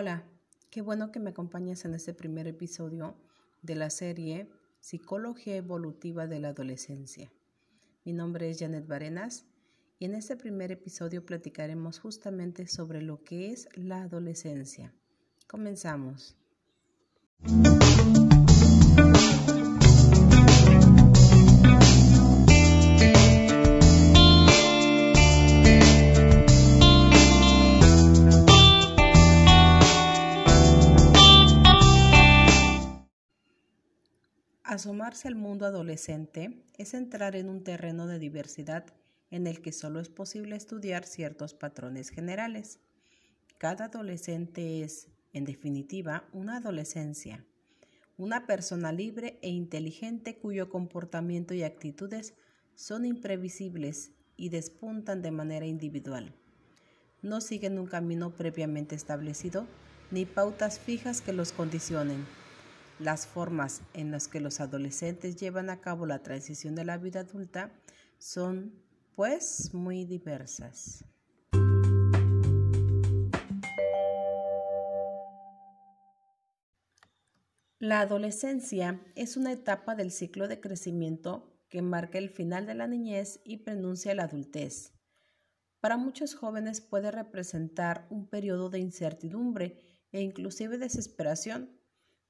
Hola, qué bueno que me acompañes en este primer episodio de la serie Psicología Evolutiva de la Adolescencia. Mi nombre es Janet Barenas y en este primer episodio platicaremos justamente sobre lo que es la adolescencia. Comenzamos. Asomarse al mundo adolescente es entrar en un terreno de diversidad en el que solo es posible estudiar ciertos patrones generales. Cada adolescente es, en definitiva, una adolescencia, una persona libre e inteligente cuyo comportamiento y actitudes son imprevisibles y despuntan de manera individual. No siguen un camino previamente establecido ni pautas fijas que los condicionen las formas en las que los adolescentes llevan a cabo la transición de la vida adulta son, pues, muy diversas. La adolescencia es una etapa del ciclo de crecimiento que marca el final de la niñez y pronuncia la adultez. Para muchos jóvenes puede representar un periodo de incertidumbre e inclusive desesperación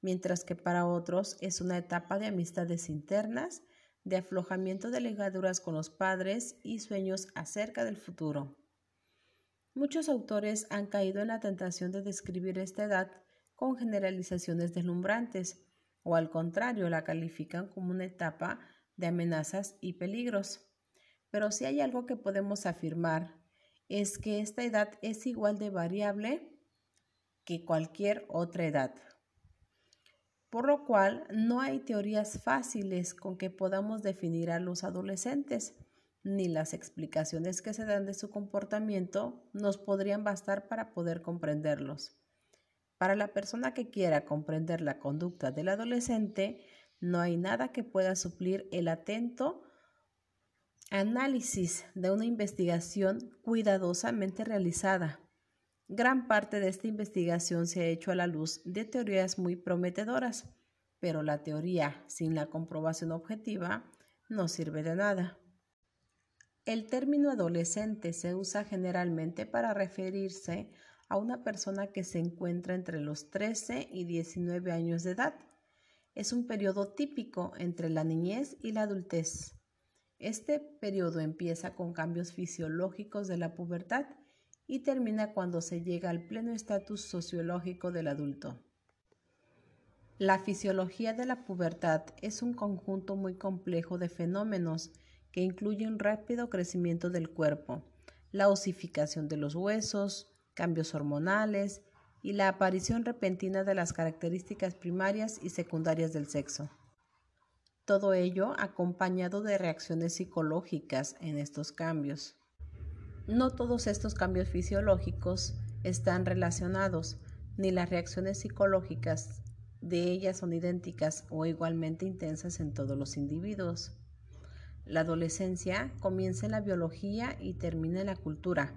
mientras que para otros es una etapa de amistades internas, de aflojamiento de ligaduras con los padres y sueños acerca del futuro. Muchos autores han caído en la tentación de describir esta edad con generalizaciones deslumbrantes, o al contrario, la califican como una etapa de amenazas y peligros. Pero si hay algo que podemos afirmar es que esta edad es igual de variable que cualquier otra edad por lo cual no hay teorías fáciles con que podamos definir a los adolescentes, ni las explicaciones que se dan de su comportamiento nos podrían bastar para poder comprenderlos. Para la persona que quiera comprender la conducta del adolescente, no hay nada que pueda suplir el atento análisis de una investigación cuidadosamente realizada Gran parte de esta investigación se ha hecho a la luz de teorías muy prometedoras, pero la teoría sin la comprobación objetiva no sirve de nada. El término adolescente se usa generalmente para referirse a una persona que se encuentra entre los 13 y 19 años de edad. Es un periodo típico entre la niñez y la adultez. Este periodo empieza con cambios fisiológicos de la pubertad y termina cuando se llega al pleno estatus sociológico del adulto. La fisiología de la pubertad es un conjunto muy complejo de fenómenos que incluye un rápido crecimiento del cuerpo, la osificación de los huesos, cambios hormonales y la aparición repentina de las características primarias y secundarias del sexo. Todo ello acompañado de reacciones psicológicas en estos cambios. No todos estos cambios fisiológicos están relacionados, ni las reacciones psicológicas de ellas son idénticas o igualmente intensas en todos los individuos. La adolescencia comienza en la biología y termina en la cultura.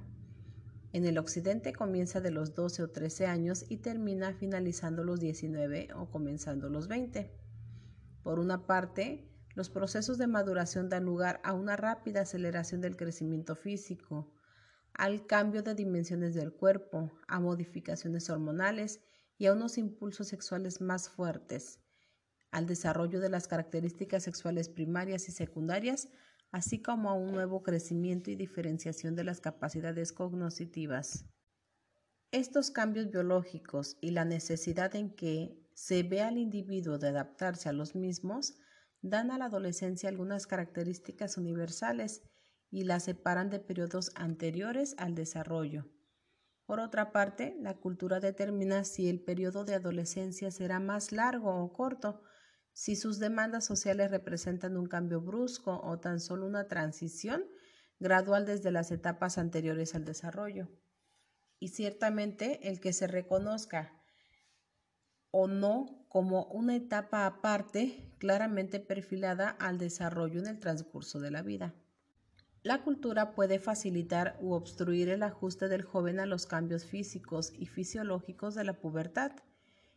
En el occidente comienza de los 12 o 13 años y termina finalizando los 19 o comenzando los 20. Por una parte, los procesos de maduración dan lugar a una rápida aceleración del crecimiento físico, al cambio de dimensiones del cuerpo, a modificaciones hormonales y a unos impulsos sexuales más fuertes, al desarrollo de las características sexuales primarias y secundarias, así como a un nuevo crecimiento y diferenciación de las capacidades cognitivas. Estos cambios biológicos y la necesidad en que se ve al individuo de adaptarse a los mismos dan a la adolescencia algunas características universales y la separan de periodos anteriores al desarrollo. Por otra parte, la cultura determina si el periodo de adolescencia será más largo o corto, si sus demandas sociales representan un cambio brusco o tan solo una transición gradual desde las etapas anteriores al desarrollo. Y ciertamente el que se reconozca o no como una etapa aparte claramente perfilada al desarrollo en el transcurso de la vida. La cultura puede facilitar u obstruir el ajuste del joven a los cambios físicos y fisiológicos de la pubertad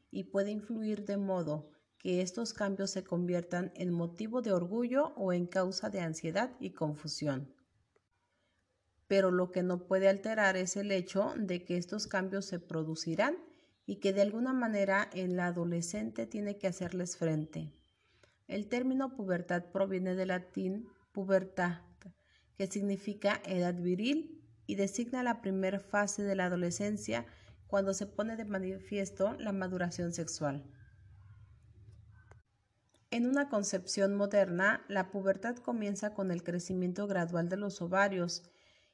y puede influir de modo que estos cambios se conviertan en motivo de orgullo o en causa de ansiedad y confusión. Pero lo que no puede alterar es el hecho de que estos cambios se producirán y que de alguna manera el adolescente tiene que hacerles frente. El término pubertad proviene del latín pubertad, que significa edad viril y designa la primera fase de la adolescencia cuando se pone de manifiesto la maduración sexual. En una concepción moderna, la pubertad comienza con el crecimiento gradual de los ovarios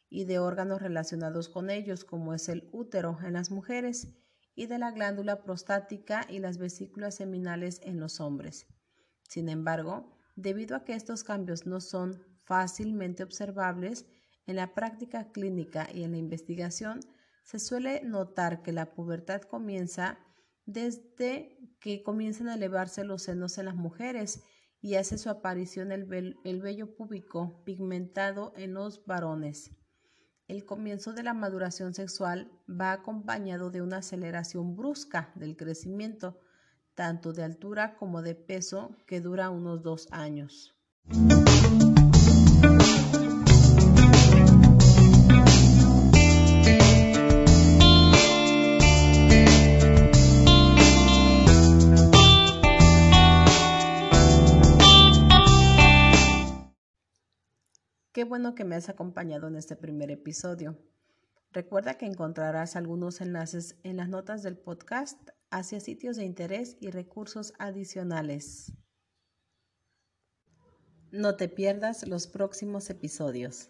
y de órganos relacionados con ellos, como es el útero en las mujeres, y de la glándula prostática y las vesículas seminales en los hombres. Sin embargo, debido a que estos cambios no son fácilmente observables, en la práctica clínica y en la investigación se suele notar que la pubertad comienza desde que comienzan a elevarse los senos en las mujeres y hace su aparición el, el vello púbico pigmentado en los varones. El comienzo de la maduración sexual va acompañado de una aceleración brusca del crecimiento, tanto de altura como de peso, que dura unos dos años. Bueno que me has acompañado en este primer episodio. Recuerda que encontrarás algunos enlaces en las notas del podcast hacia sitios de interés y recursos adicionales. No te pierdas los próximos episodios.